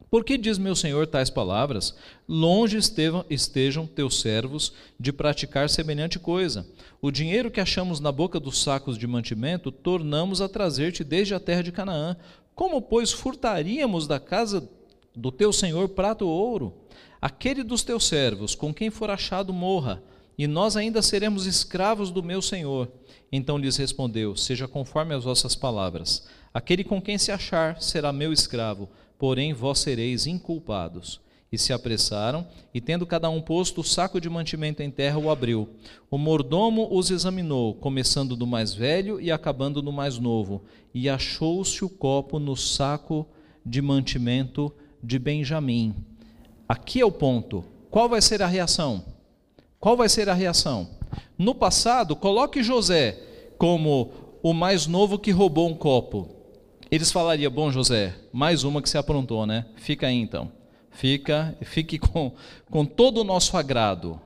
por que diz meu senhor tais palavras? Longe estejam teus servos de praticar semelhante coisa. O dinheiro que achamos na boca dos sacos de mantimento, tornamos a trazer-te desde a terra de Canaã. Como, pois, furtaríamos da casa do teu senhor prato ou ouro? Aquele dos teus servos, com quem for achado, morra, e nós ainda seremos escravos do meu senhor. Então lhes respondeu: Seja conforme as vossas palavras. Aquele com quem se achar será meu escravo porém vós sereis inculpados. E se apressaram, e tendo cada um posto o saco de mantimento em terra, o abriu. O mordomo os examinou, começando do mais velho e acabando no mais novo, e achou-se o copo no saco de mantimento de Benjamim. Aqui é o ponto. Qual vai ser a reação? Qual vai ser a reação? No passado, coloque José como o mais novo que roubou um copo eles falariam: Bom, José, mais uma que se aprontou, né? Fica aí então. Fica, fique [laughs] com, com todo o nosso agrado.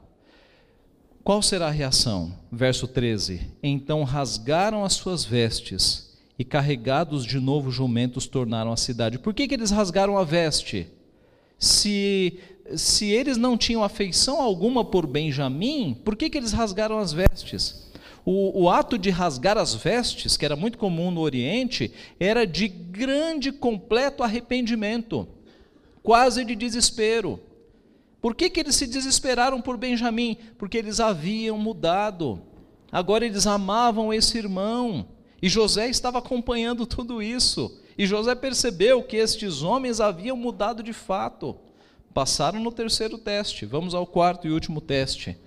Qual será a reação? Verso 13: Então rasgaram as suas vestes e, carregados de novo jumentos, tornaram a cidade. Por que, que eles rasgaram a veste? Se, se eles não tinham afeição alguma por Benjamim, por que, que eles rasgaram as vestes? O, o, ato de rasgar as vestes, que era muito comum no Oriente, era de grande, completo arrependimento, quase de desespero. Por que, que eles se desesperaram por Benjamim? Porque eles haviam mudado. Agora eles amavam esse irmão. E José estava acompanhando tudo isso. E José percebeu que estes homens haviam mudado de fato. Passaram no terceiro teste. Vamos ao quarto e último teste.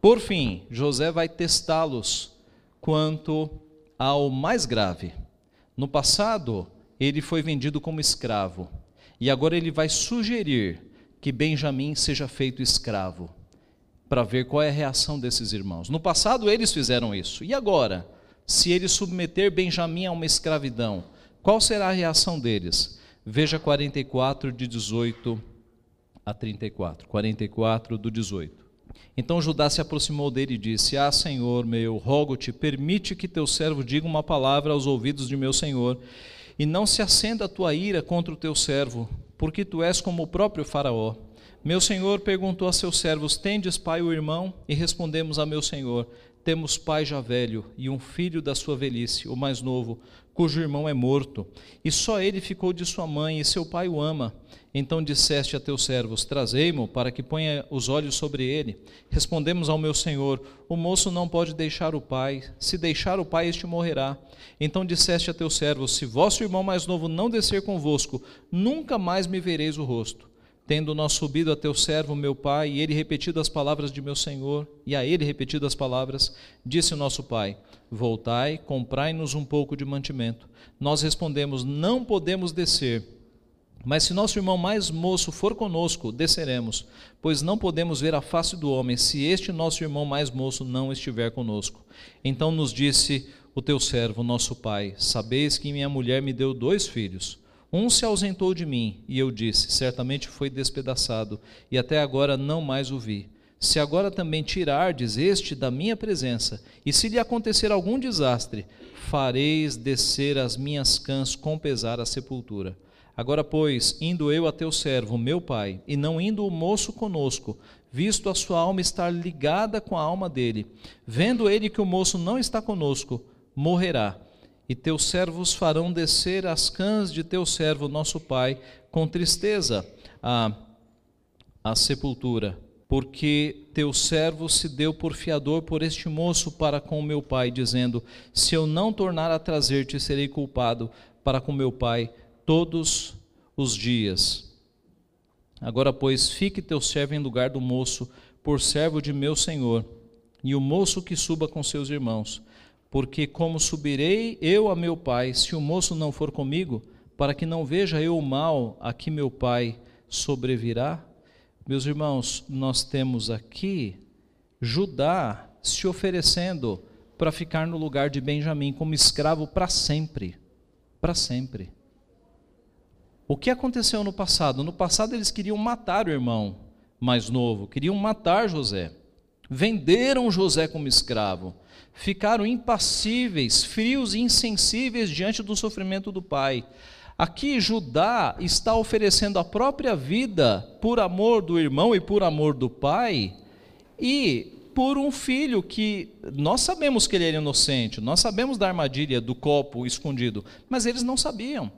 Por fim, José vai testá-los quanto ao mais grave. No passado, ele foi vendido como escravo, e agora ele vai sugerir que Benjamim seja feito escravo, para ver qual é a reação desses irmãos. No passado, eles fizeram isso, e agora, se ele submeter Benjamim a uma escravidão, qual será a reação deles? Veja 44, de 18 a 34. 44 do 18. Então Judá se aproximou dele e disse: Ah, Senhor meu, rogo-te, permite que teu servo diga uma palavra aos ouvidos de meu senhor, e não se acenda a tua ira contra o teu servo, porque tu és como o próprio Faraó. Meu senhor perguntou a seus servos: Tendes pai ou irmão? E respondemos a meu senhor: Temos pai já velho e um filho da sua velhice, o mais novo, cujo irmão é morto, e só ele ficou de sua mãe, e seu pai o ama. Então disseste a teus servos: Trazei-mo, para que ponha os olhos sobre ele. Respondemos ao meu senhor: O moço não pode deixar o pai, se deixar o pai, este morrerá. Então disseste a teus servos: Se vosso irmão mais novo não descer convosco, nunca mais me vereis o rosto. Tendo nós subido a teu servo, meu pai, e ele repetido as palavras de meu senhor, e a ele repetido as palavras, disse o nosso pai: Voltai, comprai-nos um pouco de mantimento. Nós respondemos: Não podemos descer. Mas se nosso irmão mais moço for conosco, desceremos, pois não podemos ver a face do homem se este nosso irmão mais moço não estiver conosco. Então nos disse o teu servo, nosso pai: Sabeis que minha mulher me deu dois filhos. Um se ausentou de mim, e eu disse: Certamente foi despedaçado, e até agora não mais o vi. Se agora também tirardes este da minha presença, e se lhe acontecer algum desastre, fareis descer as minhas cãs com pesar à sepultura. Agora, pois, indo eu a teu servo, meu pai, e não indo o moço conosco, visto a sua alma estar ligada com a alma dele, vendo ele que o moço não está conosco, morrerá e teus servos farão descer as cãs de teu servo, nosso pai, com tristeza à, à sepultura, porque teu servo se deu por fiador por este moço para com meu pai, dizendo: Se eu não tornar a trazer-te, serei culpado para com meu pai todos os dias. Agora, pois, fique teu servo em lugar do moço, por servo de meu senhor, e o moço que suba com seus irmãos porque como subirei eu a meu pai, se o moço não for comigo, para que não veja eu o mal a que meu pai sobrevirá? Meus irmãos, nós temos aqui Judá se oferecendo para ficar no lugar de Benjamim como escravo para sempre. Para sempre. O que aconteceu no passado? No passado eles queriam matar o irmão mais novo, queriam matar José. Venderam José como escravo. Ficaram impassíveis, frios e insensíveis diante do sofrimento do pai. Aqui Judá está oferecendo a própria vida por amor do irmão e por amor do pai, e por um filho que nós sabemos que ele era inocente, nós sabemos da armadilha do copo escondido, mas eles não sabiam.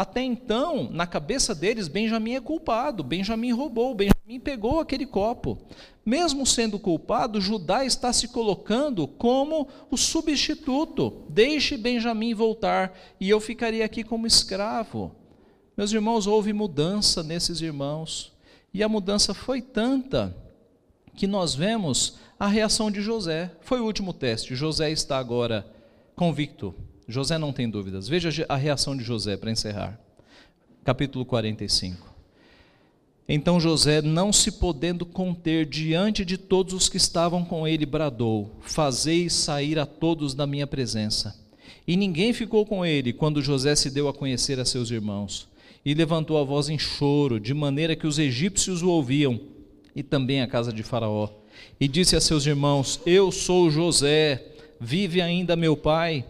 Até então, na cabeça deles, Benjamim é culpado, Benjamim roubou, Benjamim pegou aquele copo. Mesmo sendo culpado, Judá está se colocando como o substituto. Deixe Benjamim voltar e eu ficaria aqui como escravo. Meus irmãos, houve mudança nesses irmãos. E a mudança foi tanta que nós vemos a reação de José. Foi o último teste. José está agora convicto. José não tem dúvidas. Veja a reação de José para encerrar. Capítulo 45. Então José, não se podendo conter diante de todos os que estavam com ele, bradou: Fazei sair a todos da minha presença. E ninguém ficou com ele quando José se deu a conhecer a seus irmãos. E levantou a voz em choro, de maneira que os egípcios o ouviam, e também a casa de Faraó e disse a seus irmãos: Eu sou José, vive ainda meu pai?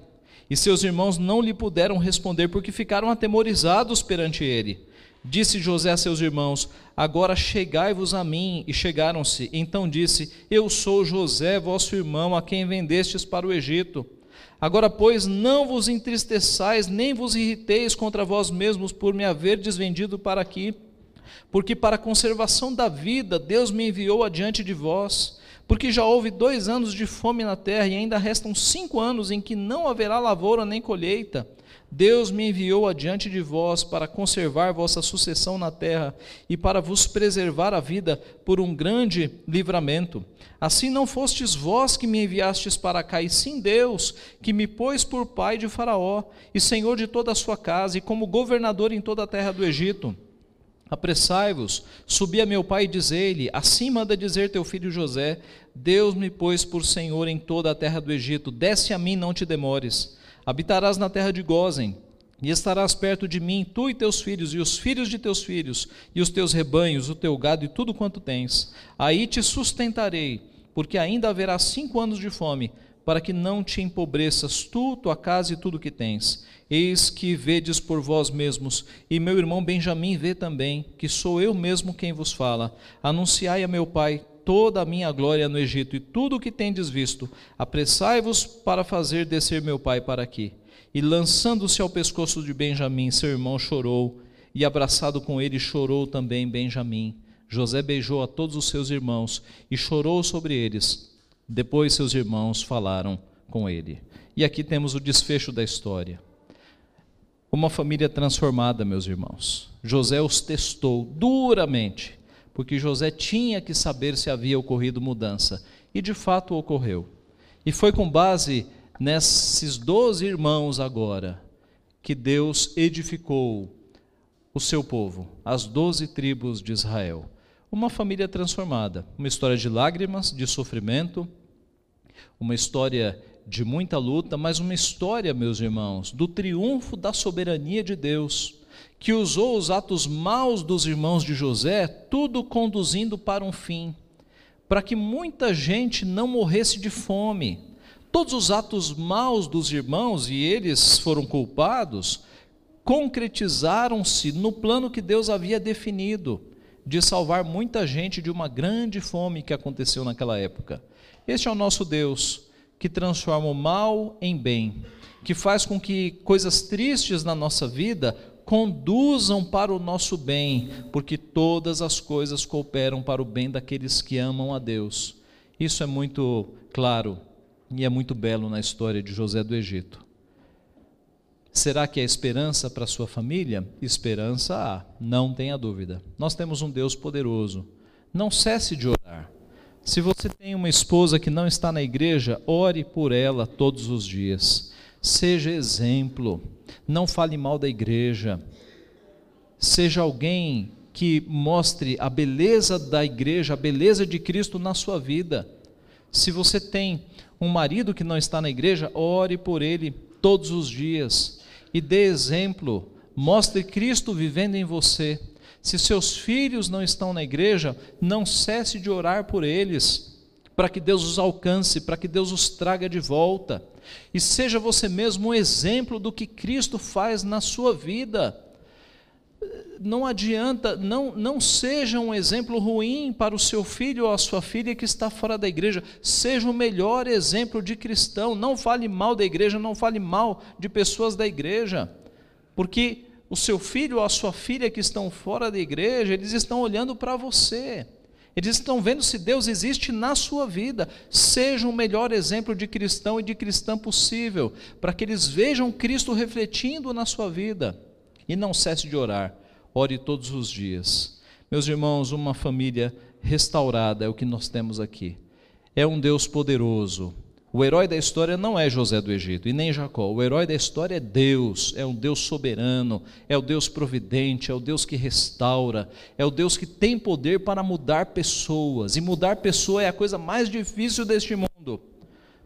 E seus irmãos não lhe puderam responder porque ficaram atemorizados perante ele. Disse José a seus irmãos: Agora chegai-vos a mim. E chegaram-se. Então disse: Eu sou José, vosso irmão, a quem vendestes para o Egito. Agora, pois, não vos entristeçais, nem vos irriteis contra vós mesmos por me haver desvendido para aqui porque para a conservação da vida Deus me enviou adiante de vós, porque já houve dois anos de fome na terra e ainda restam cinco anos em que não haverá lavoura nem colheita. Deus me enviou adiante de vós para conservar vossa sucessão na terra e para vos preservar a vida por um grande livramento. Assim não fostes vós que me enviastes para cá, e sim Deus, que me pôs por pai de Faraó e senhor de toda a sua casa e como governador em toda a terra do Egito. Apressai-vos, subi a meu pai e dizei-lhe: Assim manda dizer teu filho José: Deus me pôs por senhor em toda a terra do Egito. Desce a mim, não te demores. Habitarás na terra de Gozen, e estarás perto de mim, tu e teus filhos, e os filhos de teus filhos, e os teus rebanhos, o teu gado e tudo quanto tens. Aí te sustentarei, porque ainda haverá cinco anos de fome para que não te empobreças tu, tua casa e tudo que tens. Eis que vedes por vós mesmos, e meu irmão Benjamim vê também, que sou eu mesmo quem vos fala. Anunciai a meu pai toda a minha glória no Egito e tudo o que tendes visto. Apressai-vos para fazer descer meu pai para aqui. E lançando-se ao pescoço de Benjamim, seu irmão chorou, e abraçado com ele chorou também Benjamim. José beijou a todos os seus irmãos e chorou sobre eles. Depois seus irmãos falaram com ele. E aqui temos o desfecho da história. Uma família transformada, meus irmãos. José os testou duramente, porque José tinha que saber se havia ocorrido mudança. E de fato ocorreu. E foi com base nesses doze irmãos agora que Deus edificou o seu povo, as doze tribos de Israel. Uma família transformada, uma história de lágrimas, de sofrimento, uma história de muita luta, mas uma história, meus irmãos, do triunfo da soberania de Deus, que usou os atos maus dos irmãos de José, tudo conduzindo para um fim, para que muita gente não morresse de fome. Todos os atos maus dos irmãos, e eles foram culpados, concretizaram-se no plano que Deus havia definido de salvar muita gente de uma grande fome que aconteceu naquela época. Este é o nosso Deus, que transforma o mal em bem, que faz com que coisas tristes na nossa vida conduzam para o nosso bem, porque todas as coisas cooperam para o bem daqueles que amam a Deus. Isso é muito claro e é muito belo na história de José do Egito. Será que é esperança para sua família? Esperança há, não tenha dúvida. Nós temos um Deus poderoso. Não cesse de orar. Se você tem uma esposa que não está na igreja, ore por ela todos os dias. Seja exemplo, não fale mal da igreja. Seja alguém que mostre a beleza da igreja, a beleza de Cristo na sua vida. Se você tem um marido que não está na igreja, ore por ele todos os dias e dê exemplo, mostre Cristo vivendo em você. Se seus filhos não estão na igreja, não cesse de orar por eles, para que Deus os alcance, para que Deus os traga de volta. E seja você mesmo um exemplo do que Cristo faz na sua vida. Não adianta, não, não seja um exemplo ruim para o seu filho ou a sua filha que está fora da igreja. Seja o melhor exemplo de cristão. Não fale mal da igreja, não fale mal de pessoas da igreja. Porque o seu filho ou a sua filha que estão fora da igreja, eles estão olhando para você. Eles estão vendo se Deus existe na sua vida. Seja o melhor exemplo de cristão e de cristã possível, para que eles vejam Cristo refletindo na sua vida. E não cesse de orar. Ore todos os dias. Meus irmãos, uma família restaurada é o que nós temos aqui. É um Deus poderoso, o herói da história não é José do Egito e nem Jacó. O herói da história é Deus, é um Deus soberano, é o Deus providente, é o Deus que restaura, é o Deus que tem poder para mudar pessoas. E mudar pessoa é a coisa mais difícil deste mundo.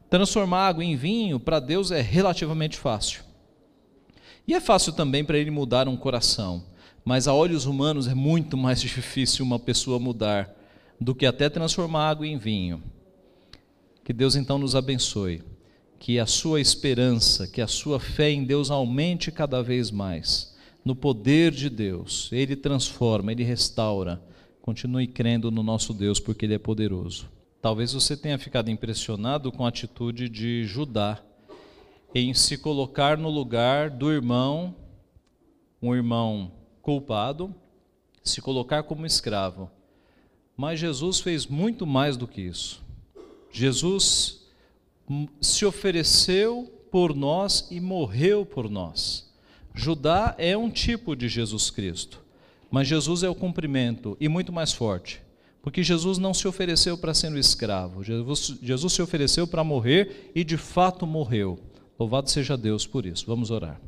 Transformar água em vinho, para Deus é relativamente fácil. E é fácil também para ele mudar um coração. Mas a olhos humanos é muito mais [laughs] difícil uma pessoa mudar do que até transformar água em vinho. Que Deus então nos abençoe, que a sua esperança, que a sua fé em Deus aumente cada vez mais, no poder de Deus. Ele transforma, ele restaura. Continue crendo no nosso Deus, porque Ele é poderoso. Talvez você tenha ficado impressionado com a atitude de Judá em se colocar no lugar do irmão, um irmão culpado, se colocar como escravo. Mas Jesus fez muito mais do que isso. Jesus se ofereceu por nós e morreu por nós. Judá é um tipo de Jesus Cristo, mas Jesus é o cumprimento e muito mais forte, porque Jesus não se ofereceu para ser um escravo, Jesus, Jesus se ofereceu para morrer e de fato morreu. Louvado seja Deus por isso. Vamos orar.